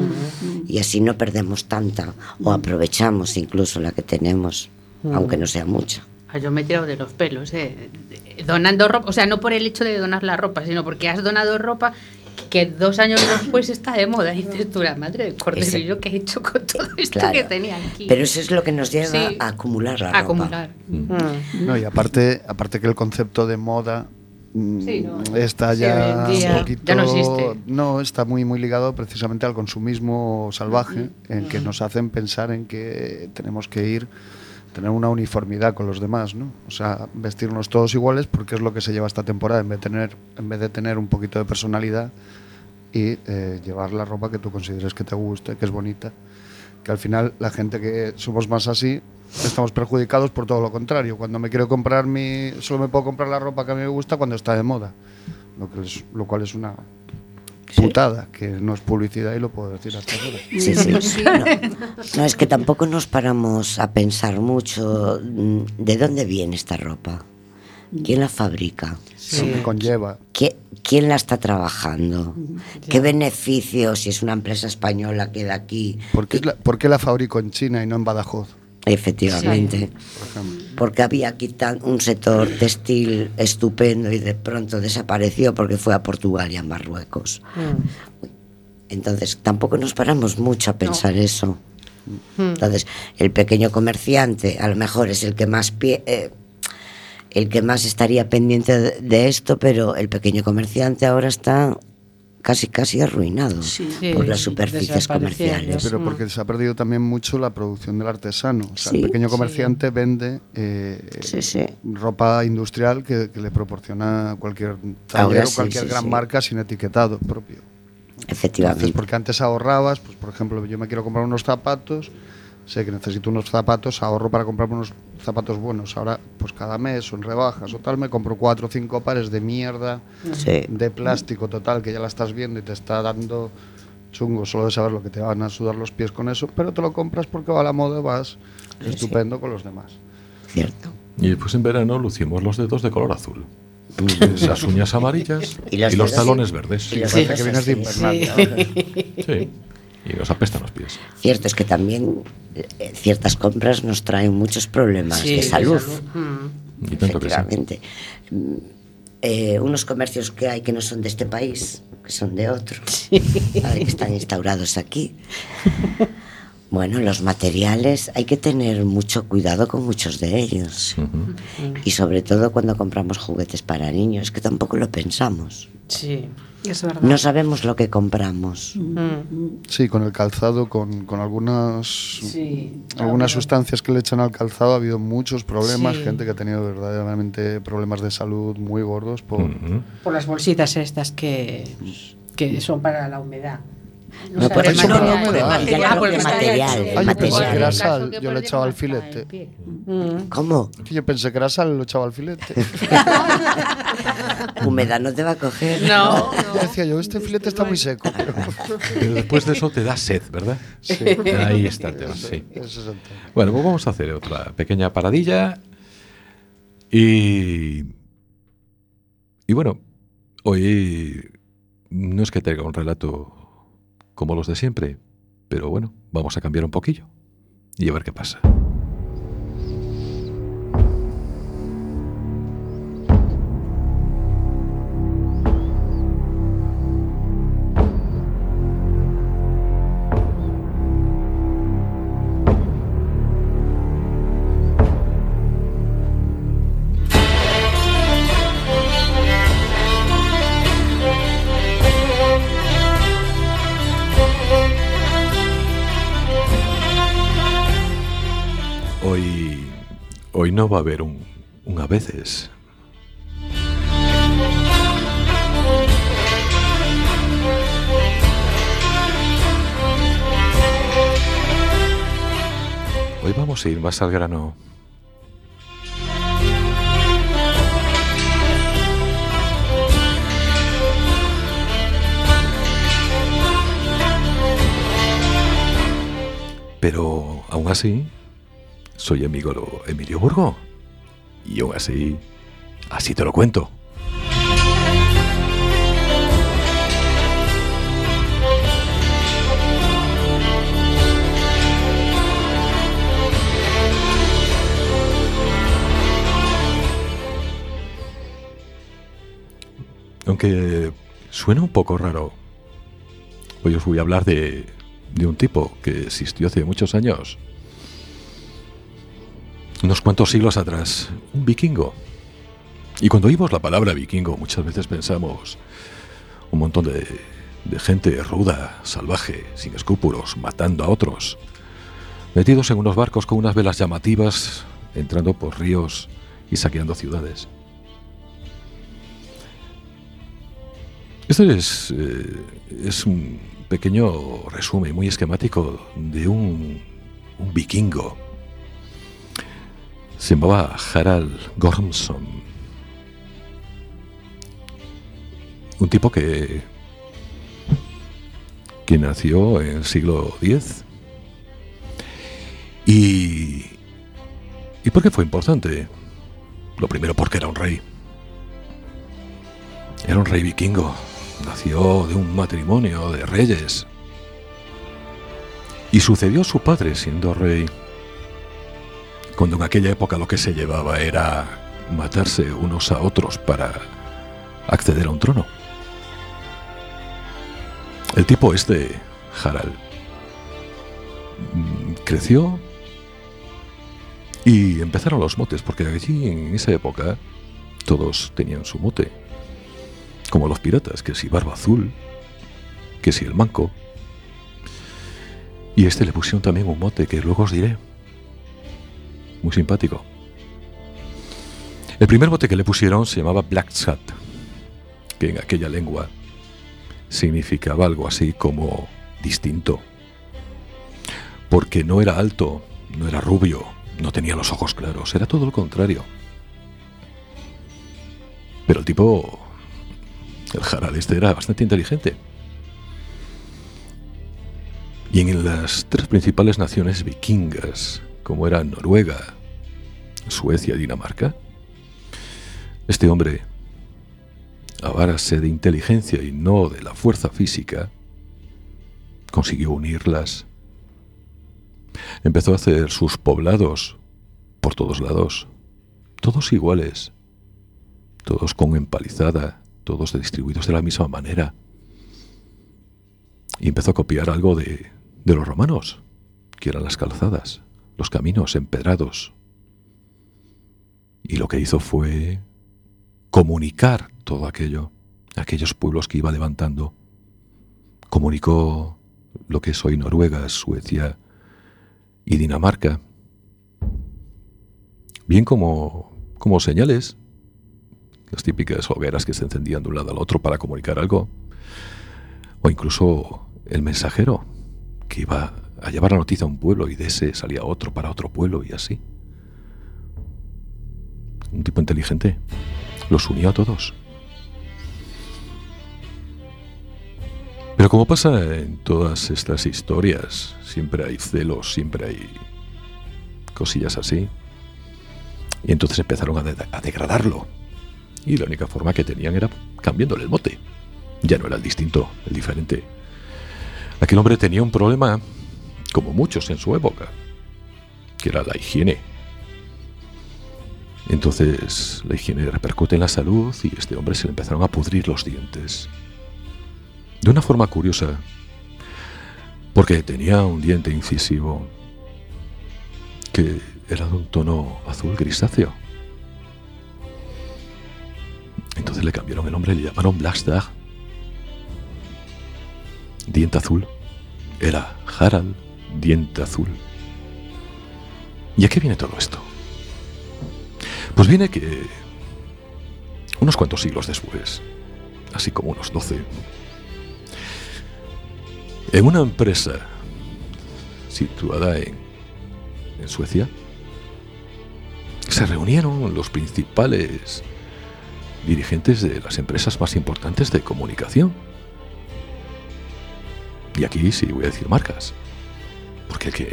Y así no perdemos tanta, o aprovechamos incluso la que tenemos, aunque no sea mucha. Ah, Yo me he tirado de los pelos, eh. Donando ropa, o sea, no por el hecho de donar la ropa, sino porque has donado ropa que dos años después está de moda. Y dices tú, la madre de cordero, Ese- ¿y yo qué he hecho con todo esto Claro. que tenía aquí? Pero eso es lo que nos lleva Sí. a acumular la A ropa. acumular. Mm. No, y aparte, aparte que el concepto de moda mm, Sí, no. está Sí, ya día un poquito ya no existe. no, está muy muy ligado precisamente al consumismo salvaje en que nos hacen pensar en que tenemos que ir tener una uniformidad con los demás, ¿no? O sea, vestirnos todos iguales porque es lo que se lleva esta temporada en vez de tener en vez de tener un poquito de personalidad y eh, llevar la ropa que tú consideres que te guste, que es bonita que al final la gente que somos más así estamos perjudicados por todo lo contrario. Cuando me quiero comprar mi, solo me puedo comprar la ropa que a mí me gusta cuando está de moda, lo, que es- lo cual es una putada, que no es publicidad y lo puedo decir hasta ahora. Sí, sí. No, no, es que tampoco nos paramos a pensar mucho mm, de dónde viene esta ropa, quién la fabrica, Lo que conlleva. ¿Qui- quién la está trabajando, qué beneficios, si es una empresa española que da aquí, ¿Por qué, la, por qué la fabrico en China y no en Badajoz? Efectivamente. Porque había aquí tan- un sector textil estupendo y de pronto desapareció porque fue a Portugal y a Marruecos. Entonces tampoco nos paramos mucho a pensar eso. Entonces el pequeño comerciante a lo mejor es el que más pie- eh, el que más estaría pendiente de, de esto, pero el pequeño comerciante ahora está casi casi arruinado Sí. por las superficies comerciales. Pero porque se ha perdido también mucho la producción del artesano. O sea, Sí, el pequeño sí. comerciante vende eh, Sí, sí. ropa industrial que, que le proporciona cualquier Ahora taller o cualquier sí, gran sí. marca sin etiquetado propio. Entonces, Efectivamente. porque antes ahorrabas, pues por ejemplo, yo me quiero comprar unos zapatos, sé que necesito unos zapatos, ahorro para comprarme unos zapatos buenos. Ahora, pues cada mes o en rebajas o tal, me compro cuatro o cinco pares de mierda, Sí. de plástico total, que ya la estás viendo y te está dando chungo solo de saber lo que te van a sudar los pies con eso, pero te lo compras porque va a la moda, vas estupendo con los demás. Cierto. Y después en verano lucimos los dedos de color azul. Las uñas amarillas Y y los talones verdes. y los Parece que vienes de. Invernalia. Sí. Y nos apestan los pies. Cierto es que también eh, ciertas compras nos traen muchos problemas Sí, de salud. Mm. Y tanto que sí. Efectivamente. Mm, eh, unos comercios que hay que no son de este país, que son de otro, ¿vale? que están instaurados aquí. Bueno, los materiales hay que tener mucho cuidado con muchos de ellos. Ujú. Y sobre todo cuando compramos juguetes para niños, que tampoco lo pensamos. Sí. Es verdad. No sabemos lo que compramos. Mm. Sí, con el calzado, con, con algunas, Sí. algunas sustancias que le echan al calzado ha habido muchos problemas, Sí. gente que ha tenido verdaderamente problemas de salud muy gordos por... Por las bolsitas estas que, que son para la humedad. No, por eso material. no, material. el Ay, yo pensé que material. era sal, yo le echaba al filete. Mm. ¿Cómo? Yo pensé que era sal, lo echaba al filete. Humedad no te va a coger. No. Yo decía yo, este filete está muy seco. pero- después de eso te da sed, ¿verdad? Sí. Ahí está el tema, sí. Bueno, pues vamos a hacer otra pequeña paradilla. Y. Y bueno, hoy no es que tenga un relato como los de siempre, pero bueno, vamos a cambiar un poquillo y a ver qué pasa. No va a haber un, a veces. Hoy vamos a ir más al grano. Pero aún así, soy amigo de Emilio Burgo. Y aún así, así te lo cuento. Aunque suena un poco raro, hoy os voy a hablar de, de un tipo que existió hace muchos años unos cuantos siglos atrás, un vikingo. Y cuando oímos la palabra vikingo, muchas veces pensamos un montón de, de gente ruda, salvaje, sin escrúpulos, matando a otros, metidos en unos barcos con unas velas llamativas, entrando por ríos y saqueando ciudades. Este es, eh, es un pequeño resumen muy esquemático de un, un vikingo se llamaba Harald Gormson. Un tipo que, que nació en el siglo X. Y, ¿Y por qué fue importante? Lo primero porque era un rey. Era un rey vikingo. Nació de un matrimonio de reyes. Y sucedió a su padre siendo rey cuando en aquella época lo que se llevaba era matarse unos a otros para acceder a un trono. El tipo este, Harald, mm, creció y empezaron los motes, porque allí en esa época todos tenían su mote, como los piratas, que si Barba Azul, que si el Manco, y este le pusieron también un mote que luego os diré muy simpático. El primer bote que le pusieron se llamaba Black Sat, que en aquella lengua significaba algo así como distinto. Porque no era alto, no era rubio, no tenía los ojos claros, era todo lo contrario. Pero el tipo, el Harald este era bastante inteligente. Y en las tres principales naciones vikingas, como eran Noruega, Suecia Dinamarca, este hombre, a de inteligencia y no de la fuerza física, consiguió unirlas. Empezó a hacer sus poblados por todos lados, todos iguales, todos con empalizada, todos distribuidos de la misma manera. Y empezó a copiar algo de los romanos, que eran las calzadas, los caminos empedrados. Y lo que hizo fue comunicar todo aquello, aquellos pueblos que iba levantando. Comunicó lo que es hoy Noruega, Suecia y Dinamarca. Bien como, como señales, las típicas hogueras que se encendían de un lado al otro para comunicar algo, o incluso el mensajero que iba a llevar la noticia a un pueblo y de ese salía otro para otro pueblo y así. Un tipo inteligente los unió a todos. Pero como pasa en todas estas historias, siempre hay celos, siempre hay cosillas así. Y entonces empezaron a, a degradarlo. Y la única forma que tenían era cambiándole el mote. Ya no era el distinto, el diferente. Aquel hombre tenía un problema, como muchos en su época, que era la higiene. Entonces la higiene repercute en la salud y a este hombre se le empezaron a pudrir los dientes. De una forma curiosa, porque tenía un diente incisivo que era de un tono azul grisáceo. Entonces le cambiaron el nombre le llamaron Blackstag. Diente azul. Era Harald Diente Azul. ¿Y a qué viene todo esto? Pues viene que unos cuantos siglos después, así como unos 12, en una empresa situada en, en Suecia, se reunieron los principales dirigentes de las empresas más importantes de comunicación. Y aquí sí voy a decir marcas, porque el que,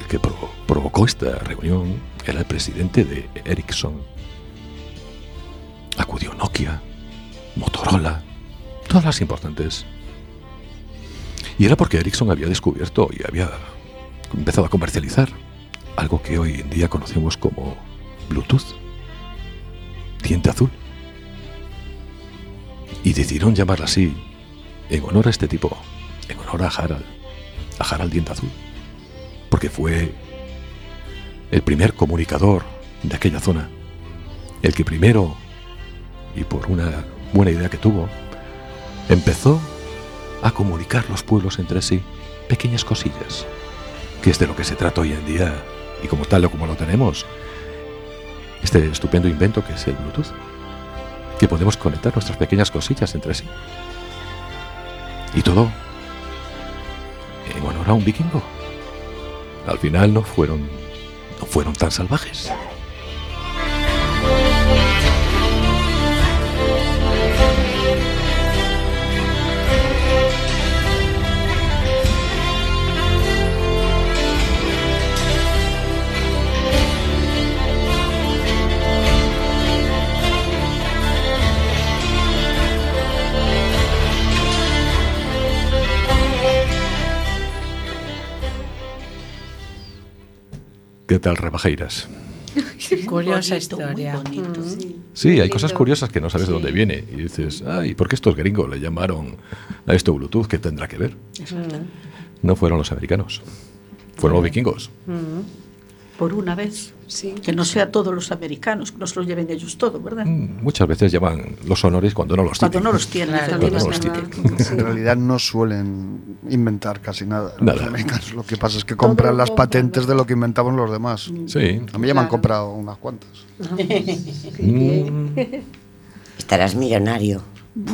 el que pro- provocó esta reunión era el presidente de Ericsson. Acudió Nokia, Motorola, todas las importantes. Y era porque Ericsson había descubierto y había empezado a comercializar algo que hoy en día conocemos como Bluetooth, diente azul. Y decidieron llamarla así en honor a este tipo, en honor a Harald, a Harald Diente Azul, porque fue el primer comunicador de aquella zona, el que primero, y por una buena idea que tuvo, empezó a comunicar los pueblos entre sí, pequeñas cosillas, que es de lo que se trata hoy en día, y como tal o como lo tenemos, este estupendo invento que es el Bluetooth, que podemos conectar nuestras pequeñas cosillas entre sí. Y todo en honor a un vikingo. Al final no fueron no fueron tan salvajes. ¿Qué tal, rebajeiras? Curiosa Bonito, historia. Bonito. Sí, hay cosas curiosas que no sabes de dónde viene. Y dices, ay, ¿por qué estos gringos le llamaron a esto Bluetooth? ¿Qué tendrá que ver? No fueron los americanos, fueron los vikingos. Por una vez. Sí. Que no sea todos los americanos, que nos lo lleven ellos todo, ¿verdad? Mm, Muchas veces llevan los honores cuando no los Cuando tienen. no los tienen, Claro, Cuando no los tienen. En realidad no suelen inventar casi nada. Nada. Los americanos lo que pasa es que compran las patentes ¿no? de lo que inventaban los demás. Sí. A mí ya me han comprado unas cuantas. Mm, Estarás millonario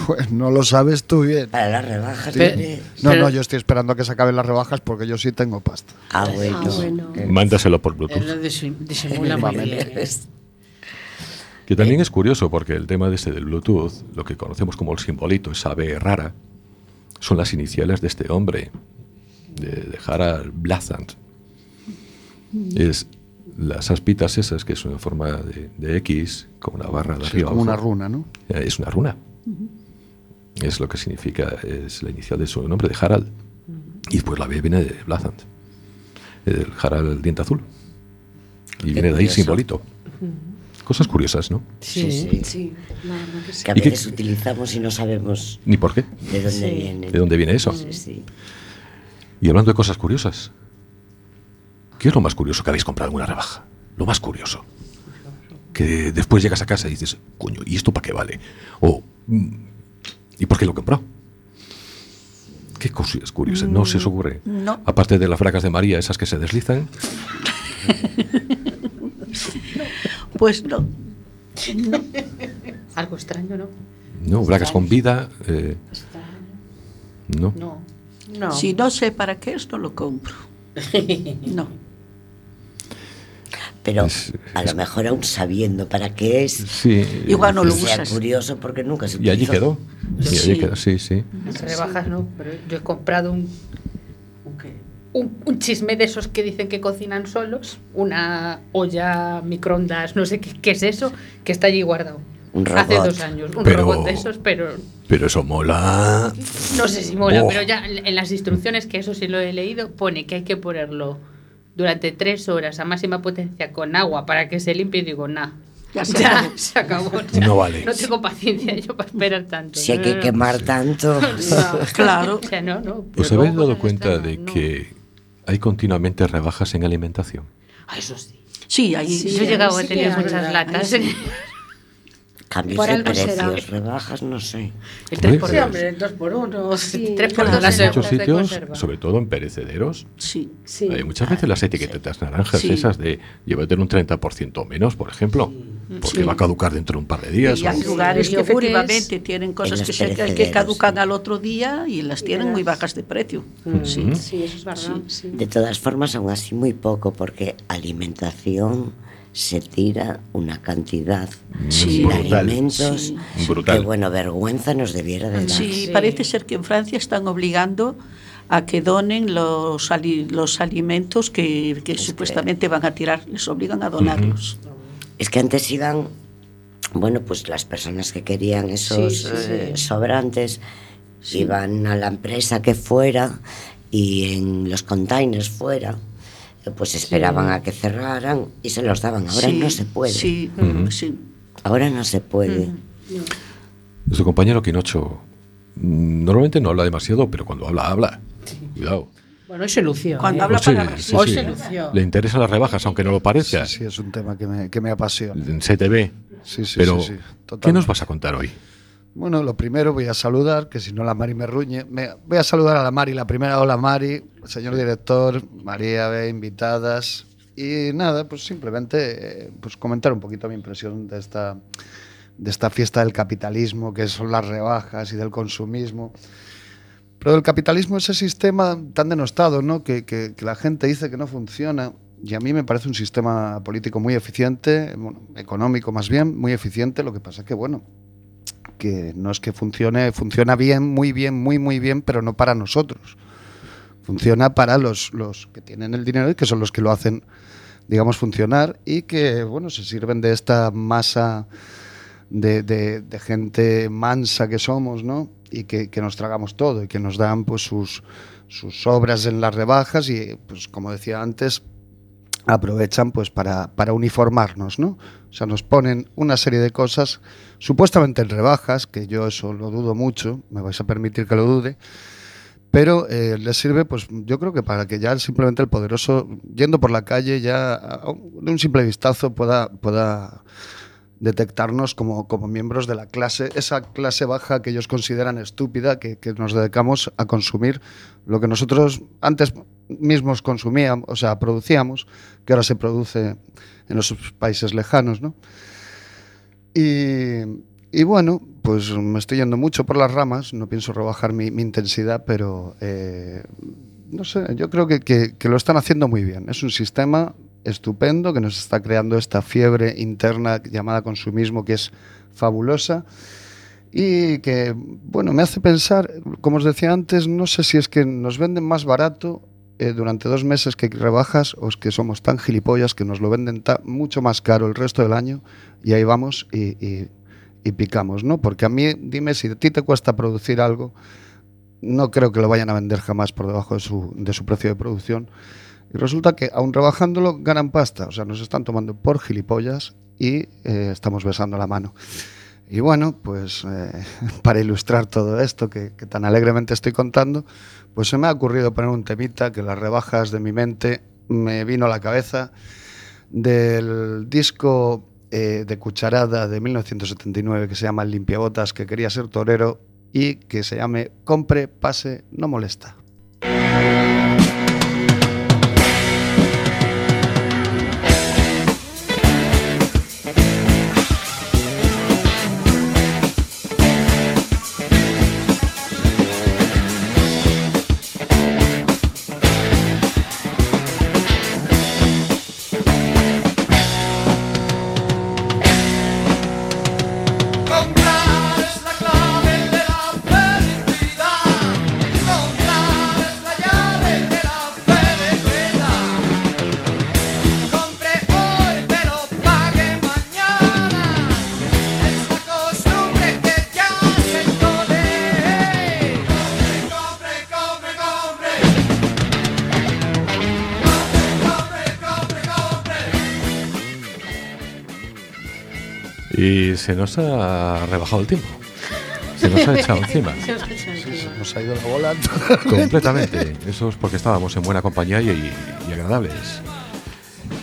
Pues no lo sabes tú bien. para las rebajas. Hombre. No, Pero- no, yo estoy esperando a que se acaben las rebajas porque yo sí tengo pasta. Ah, bueno. Ah, bueno. mándaselo por Él Bluetooth. lo disim- disimula muy bien. ¿eh? Que también es curioso porque el tema de este del Bluetooth, lo que conocemos como el simbolito, esa B rara, son las iniciales de este hombre, de, de Harald Blathand. Es las aspitas esas, que es una forma de, de X, con una barra de Sí, arriba. como una runa, ¿no? Eh, Es una runa. Es lo que significa, es la inicial de su nombre, de Harald. Y después la B viene de Blathand, el Harald diente azul. Y viene de ahí curioso. simbolito. Cosas curiosas, ¿no? Sí, sí. Sí, que sí. Que a ¿Y qué- veces utilizamos y no sabemos Ni por qué. de dónde Sí. viene. ¿De dónde viene eso? Sí, sí. Y hablando de cosas curiosas, ¿Qué es lo más curioso que habéis comprado en una rebaja? Lo más curioso. Que después llegas a casa y dices, coño, ¿y esto para qué vale? O, mm, ¿y por qué lo compró? ¿Qué cosas curiosas? ¿No se os ocurre? no. Aparte de las fracas de María, esas que se deslizan. Pues no. Algo extraño, ¿no? No, bracas con vida. eh, no. No. No. Si no sé para qué es, no lo compro. No. Pero Es- a lo mejor aún sabiendo para qué es, Sí. Igual no lo sea usas. curioso porque nunca se Y allí quedó. Y allí Sí. quedó, sí, sí. Rebajas, no, pero yo he comprado un, un, un chisme de esos que dicen que cocinan solos, una olla microondas, no sé qué, qué es eso, que está allí guardado. Un Hace robot. dos años, un Pero- robot de esos, pero Pero eso mola. no sé si mola, Oh. pero ya en las instrucciones, que eso sí lo he leído, pone que hay que ponerlo durante tres horas a máxima potencia con agua para que se limpie y digo, nah. Ya Ya se acabó. se acabó. ya. No vale. No tengo paciencia yo para esperar tanto. Si hay No, que no, quemar tanto. No, Claro. O sea, no, no. ¿Os habéis dado cuenta de que hay continuamente rebajas en alimentación? Ah, eso sí. Sí, ahí Sí, Yo he llegado a sí tener muchas ahí latas. Sí. Cambios Por de algo será. precios, rebajas, no sé. El Hombre, 3 por Sí, Pues- hombre, dos por uno. Sí. 3 por Claro. 2 las En muchos sitios, sobre todo en perecederos, sí. Sí. hay muchas veces las etiquetas naranjas Sí. esas de llévate un 30% menos, por ejemplo, porque Sí. va a caducar dentro de un par de días. Y hay o- lugares que Yogures. efectivamente tienen cosas que, se, que caducan sí. al otro día y las tienen muy bajas de precio. Sí. Ujú. Sí, eso es verdad. sí. De todas formas, aún así muy poco, porque alimentación se tira una cantidad Sí. de Brutal. alimentos Sí. Brutal. que, bueno, vergüenza nos debiera de dar. Sí, Sí. parece ser que en Francia están obligando a que donen los, ali- los alimentos que, que supuestamente van a tirar, les obligan a donarlos. Es que antes iban, bueno, pues las personas que querían esos Sí, sí, eh, sobrantes iban a la empresa que fuera y en los containers fuera, pues esperaban a que cerraran y se los daban. Ahora Sí, no se puede. Sí, Ujú. sí. Ahora no se puede. Su compañero Quinocho mm, normalmente no habla demasiado, pero cuando habla, habla. Cuidado. Bueno, hoy se lució. Cuando ¿eh? habla sí, palabras. sí, Hoy sí. se lució. Le interesan las rebajas, aunque no lo parezca. Sí, sí, es un tema que me, que me apasiona. Se te ve. Sí, sí, pero, sí, sí, ¿qué nos vas a contar hoy? Bueno, lo primero voy a saludar, que si no la Mari me ruñe. Me- voy a saludar a la Mari, la primera. Hola Mari, señor director, María, invitadas. Y nada, pues simplemente eh, pues comentar un poquito mi impresión de esta, de esta fiesta del capitalismo, que son las rebajas y del consumismo. Pero el capitalismo es ese sistema tan denostado, ¿no? Que, que- que la gente dice que no funciona. Y a mí me parece un sistema político muy eficiente, bueno, económico más bien, muy eficiente. Lo que pasa que, bueno, que no es que funcione, funciona bien, muy bien, muy, muy bien, pero no para nosotros. Funciona para los, los que tienen el dinero y que son los que lo hacen, digamos, funcionar y que, bueno, se sirven de esta masa de, de- gente mansa que somos, ¿no? Y que, que nos tragamos todo y que nos dan, pues, sus, sus obras en las rebajas y, pues, como decía antes, aprovechan pues para, para uniformarnos, ¿no? O sea, nos ponen una serie de cosas supuestamente en rebajas, que yo eso lo dudo mucho, me vais a permitir que lo dude, pero eh, les sirve, pues yo creo que para que ya simplemente el poderoso, yendo por la calle, ya de un simple vistazo pueda, pueda detectarnos como, como miembros de la clase, esa clase baja que ellos consideran estúpida, que, que nos dedicamos a consumir lo que nosotros antes mismos consumíamos, o sea, producíamos, que ahora se produce en los países lejanos, ¿no? Y, y bueno, pues me estoy yendo mucho por las ramas, no pienso rebajar mi, intensidad, pero eh, no sé, yo creo que- que lo están haciendo muy bien. Es un sistema estupendo que nos está creando esta fiebre interna llamada consumismo que es fabulosa y que, bueno, me hace pensar, como os decía antes, no sé si es que nos venden más barato eh, durante dos meses que rebajas o es que somos tan gilipollas que nos lo venden mucho más caro el resto del año y ahí vamos y, y- y picamos, ¿no? Porque a mí, dime, si a ti te cuesta producir algo, no creo que lo vayan a vender jamás por debajo de su, de su precio de producción. Y resulta que, aun rebajándolo, ganan pasta. O sea, nos están tomando por gilipollas y eh, estamos besando la mano. Y bueno, pues eh, para ilustrar todo esto que, tan alegremente estoy contando, pues se me ha ocurrido poner un temita que las rebajas de mi mente me vino a la cabeza del disco eh, de Cucharada de 1979 que se llama Limpiabotas, que quería ser torero y que se llame Compre, pase, no molesta. Se nos ha rebajado el tiempo. Se nos ha echado encima. Se ha encima. Nos ha ido la bola. Completamente. Eso es porque estábamos en buena compañía y, y agradables.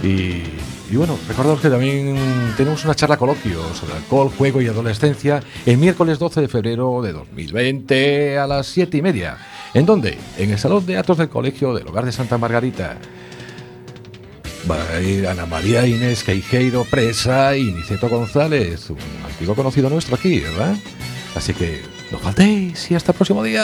Y, y bueno, recordaros que también tenemos una charla coloquio sobre alcohol, juego y adolescencia el miércoles 12 de febrero de 2020 a las 7 y media. ¿En dónde? En el Salón de Actos del Colegio del Hogar de Santa Margarita. Va a ir Ana María Inés Queijeiro Presa y Niceto González, un antiguo conocido nuestro aquí, ¿verdad? Así que no faltéis y hasta el próximo día.